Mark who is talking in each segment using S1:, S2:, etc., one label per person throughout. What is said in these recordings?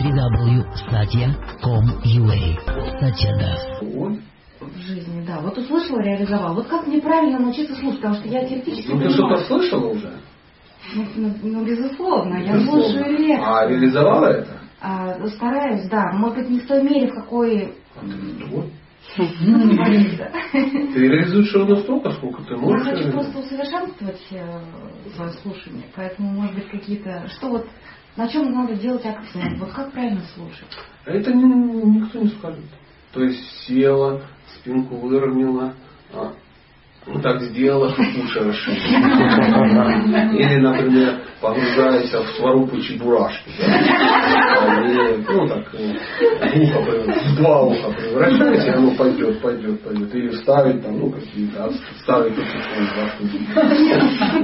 S1: www.satya.com.ua Satya
S2: в жизни, да. Вот услышала, реализовала. Вот как мне правильно научиться слушать, потому что я теоретически
S3: Ну ты что-то слышала уже?
S2: Ну, ну, ну, безусловно, я слушаю лекции.
S3: А реализовала это?
S2: А, стараюсь, да. Может быть, не в той мере, в какой...
S3: Вот. Ты реализуешь ровно столько, сколько ты можешь.
S2: Я хочу просто усовершенствовать э, свое слушание. Поэтому, может быть, какие-то... Что вот на чем надо делать акцент? Вот как правильно слушать?
S3: Это никто не скажет. То есть села, спинку выровняла, а, вот так сделала, уши расширила. Или, например, погружается в сварупу чебурашки. Да? Или, ну так, э, ухо, в два уха превращается, и оно пойдет, пойдет, пойдет. Или вставить там, ну, какие-то, ставить какие-то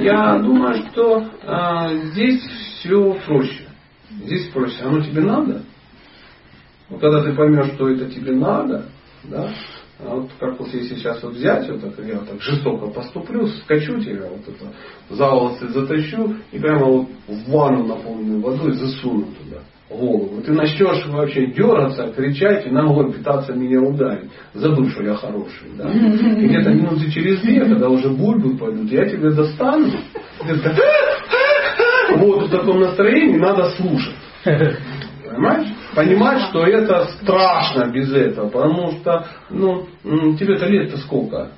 S3: Я думаю, что а, здесь все проще. Здесь проще. Оно тебе надо? Вот когда ты поймешь, что это тебе надо, да, а вот как вот если сейчас вот взять, вот так, я так жестоко поступлю, скачу тебя, вот это, за волосы затащу и прямо вот в ванну наполненную водой засуну туда голову. Ты начнешь вообще дергаться, кричать и ногой пытаться меня ударить, забыв, что я хороший. Да? И где-то минуты через две, когда уже бульбы пойдут, я тебя достану. Вот в таком настроении надо слушать. Понимаешь? Понимать, что это страшно без этого. Потому что, ну, тебе-то лет-то сколько?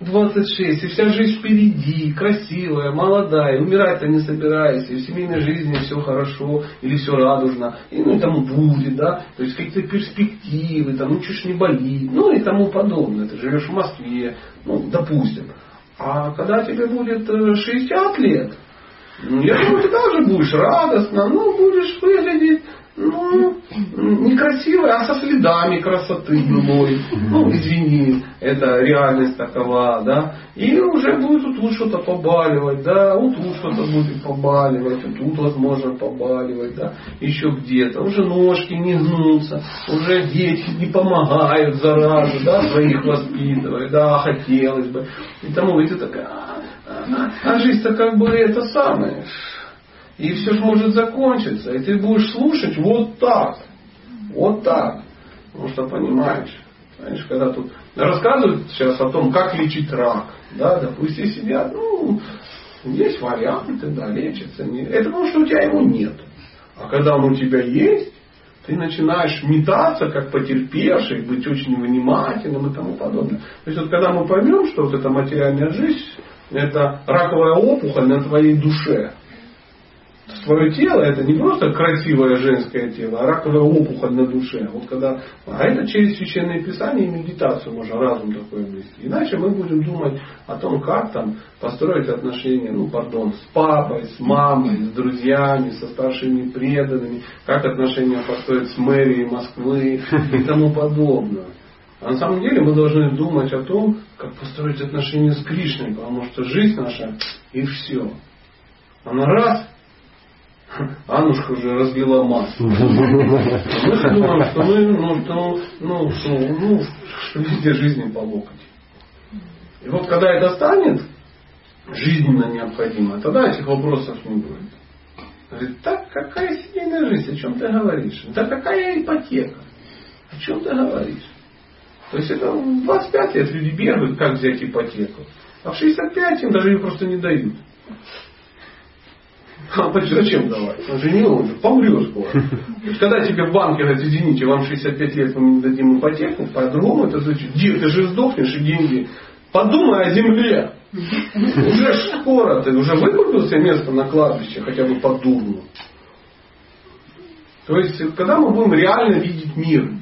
S3: 26, и вся жизнь впереди, красивая, молодая, умирать-то не собирайся, и в семейной жизни все хорошо, или все радужно, и ну и тому будет, да, то есть какие-то перспективы, там, ну чуть не болит, ну и тому подобное. Ты живешь в Москве, ну, допустим. А когда тебе будет 60 э, лет, я думаю, ты тоже будешь радостно, ну, будешь выглядеть, ну, некрасивой, а со следами красоты былой. Ну, извини, это реальность такова, да. И уже будет вот тут что-то побаливать, да, вот тут что-то будет побаливать, вот тут возможно побаливать, да, еще где-то. Уже ножки не гнутся, уже дети не помогают заразу, да, своих воспитывать, да, хотелось бы. И тому, и ты такая, а жизнь-то как бы это самое. И все же может закончиться. И ты будешь слушать вот так. Вот так. Потому что понимаешь. Знаешь, когда тут рассказывают сейчас о том, как лечить рак. Да, допустим, сидят, ну, есть варианты, да, лечится. Это потому, что у тебя его нет. А когда он у тебя есть, ты начинаешь метаться, как потерпевший, быть очень внимательным и тому подобное. То есть вот когда мы поймем, что вот эта материальная жизнь, это раковая опухоль на твоей душе. Свое тело это не просто красивое женское тело, а раковая опухоль на душе. Вот когда, а это через священное писание и медитацию можно разум такой обрести. Иначе мы будем думать о том, как там построить отношения, ну, пардон, с папой, с мамой, с друзьями, со старшими преданными, как отношения построить с мэрией Москвы и тому подобное. А на самом деле мы должны думать о том, как построить отношения с Кришной, потому что жизнь наша и все. Она раз, Анушка уже разлила масло. Мы думаем, что мы, ну, что, ну, что, ну, что везде жизни по локоть. И вот когда это станет жизненно необходимо, тогда этих вопросов не будет. Говорит, так какая семейная жизнь, о чем ты говоришь? Да какая ипотека? О чем ты говоришь? То есть это в 25 лет люди бегают, как взять ипотеку. А в 65 им даже ее просто не дают. А зачем давать? Он же не он же помрет скоро. Когда тебе в банке говорят, извините, вам 65 лет, мы не дадим ипотеку, по-другому это звучит. Ты же сдохнешь и деньги. Подумай о земле. Уже скоро ты уже выкупил себе место на кладбище, хотя бы по. То есть, когда мы будем реально видеть мир,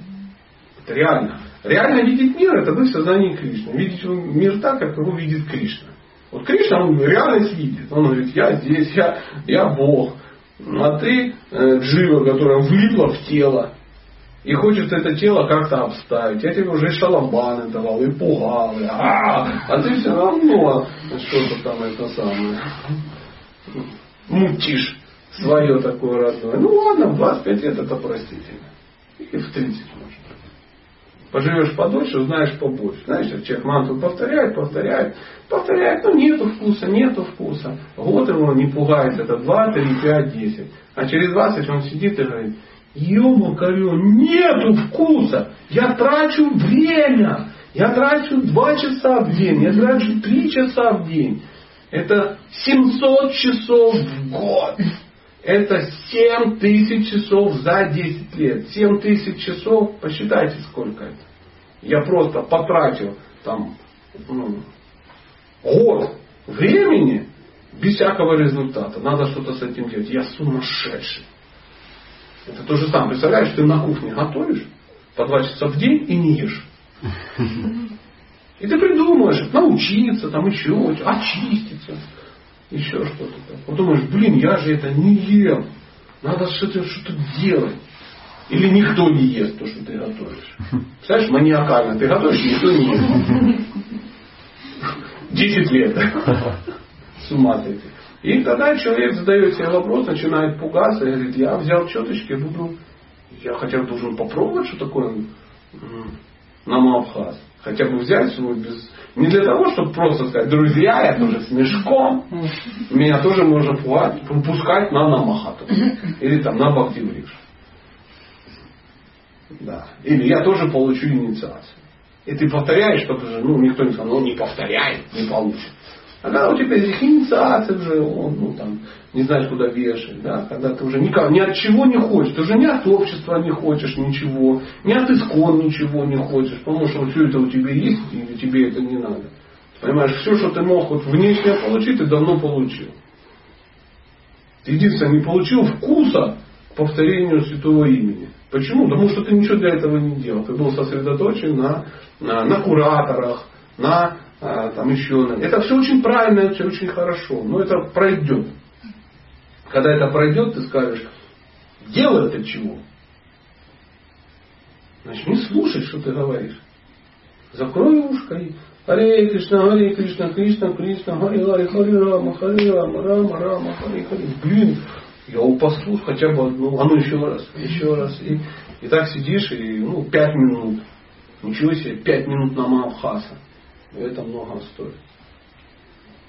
S3: это реально, Реально видеть мир это быть в сознании Кришны. Видеть мир так, как его видит Кришна. Вот Кришна, он реальность видит. Он говорит, я здесь, я, я Бог. А ты э, джива, которая влипла в тело. И хочет это тело как-то обставить. Я тебе уже шалабаны давал и пугал. И, а, а ты все равно что-то там это самое мутишь свое такое родное. Ну ладно, в 25 лет это простительно. И в 30 может. Поживешь подольше, узнаешь побольше. Знаешь, человек мантру повторяет, повторяет, повторяет, но нету вкуса, нету вкуса. Год его не пугает, это 2, 3, 5, 10. А через 20 он сидит и говорит, Ема, нету вкуса. Я трачу время. Я трачу 2 часа в день, я трачу 3 часа в день. Это 700 часов в год. Это 7 тысяч часов за 10 лет. 7 тысяч часов, посчитайте сколько это. Я просто потратил там ну, год времени без всякого результата. Надо что-то с этим делать. Я сумасшедший. Это то же самое. Представляешь, ты на кухне готовишь по два часа в день и не ешь. И ты придумаешь, научиться, там еще, очиститься, еще что-то. Вот думаешь, блин, я же это не ем. Надо что-то что делать. Или никто не ест то, что ты готовишь. Представляешь, маниакально. Ты готовишь, никто не ест. Десять лет. С ума сойти. И тогда человек задает себе вопрос, начинает пугаться и говорит, я взял четочки, буду, я хотя бы должен попробовать, что такое намабхаз. Хотя бы взять свой без... Не для того, чтобы просто сказать, друзья, я тоже с мешком, меня тоже можно пускать на намахату. Или там на бхактивриш. Да. Или я тоже получу инициацию. И ты повторяешь, чтобы же, ну, никто не сказал, ну, не повторяй, не получится. Когда у тебя есть инициация уже, он, ну, там, не знаешь, куда вешать, да, когда ты уже никак, ни от чего не хочешь, ты уже ни от общества не хочешь ничего, ни от искон ничего не хочешь, потому что все это у тебя есть, и тебе это не надо. Понимаешь, все, что ты мог вот внешне получить, ты давно получил. Ты единственное, не получил вкуса к повторению святого имени. Почему? Потому что ты ничего для этого не делал. Ты был сосредоточен на, на, на кураторах, на а, там еще. Это все очень правильно, все очень хорошо, но это пройдет. Когда это пройдет, ты скажешь, дело это чего? Значит, не слушай, что ты говоришь. Закрой ушко и Харе Кришна, Харе Кришна, Кришна, Кришна, Харе Харе, Харе Рама, Харе Рама, Рама, Рама, Харе Харе. Блин, я упаслусь хотя бы одну, а ну еще раз, еще раз. И, и так сидишь, и ну, пять минут. Ничего себе, пять минут на Махаса. И это много стоит.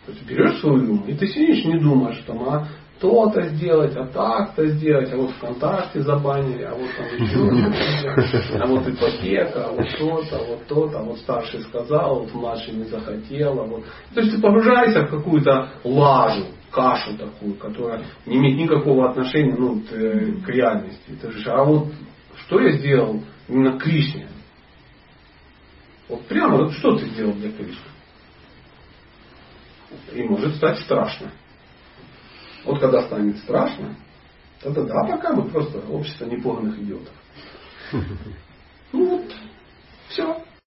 S3: То есть берешь свой ум, и ты сидишь, не думаешь, там, а то-то сделать, а так-то сделать, а вот ВКонтакте забанили, а вот там еще а вот ипотека, а вот то-то, а вот то-то, а вот старший сказал, а вот младший не захотел. А вот. То есть ты погружаешься в какую-то лажу, кашу такую, которая не имеет никакого отношения ну, к реальности. Ты же, а вот что я сделал именно к Кришне? Вот прямо, вот что ты сделал для Кришны? И может стать страшно. Вот когда станет страшно, тогда да, пока мы просто общество непуганных идиотов. Ну вот, все.